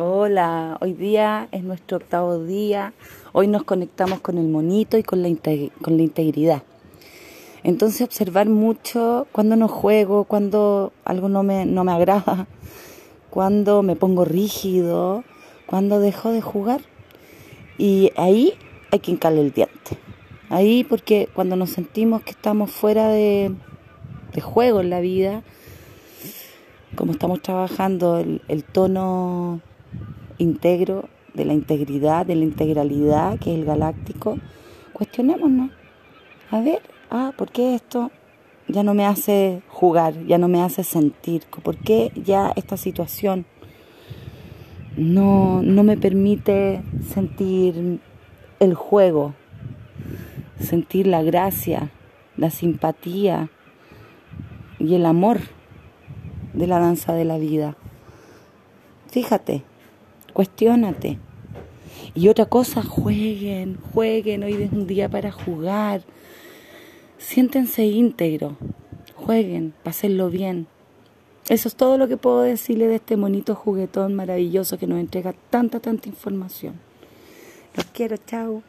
Hola, hoy día es nuestro octavo día. Hoy nos conectamos con el monito y con la, con la integridad. Entonces observar mucho cuando no juego, cuando algo no me, no me agrada, cuando me pongo rígido, cuando dejo de jugar. Y ahí hay que hincarle el diente. Ahí porque cuando nos sentimos que estamos fuera de, de juego en la vida, como estamos trabajando el, el tono integro, de la integridad, de la integralidad, que es el galáctico, cuestionémonos. A ver, ah, ¿por qué esto ya no me hace jugar, ya no me hace sentir? ¿Por qué ya esta situación no, no me permite sentir el juego, sentir la gracia, la simpatía y el amor de la danza de la vida? Fíjate, cuestiónate. Y otra cosa, jueguen, jueguen, hoy es un día para jugar. Siéntense íntegro, jueguen, pásenlo bien. Eso es todo lo que puedo decirle de este monito juguetón maravilloso que nos entrega tanta, tanta información. Los quiero, chao.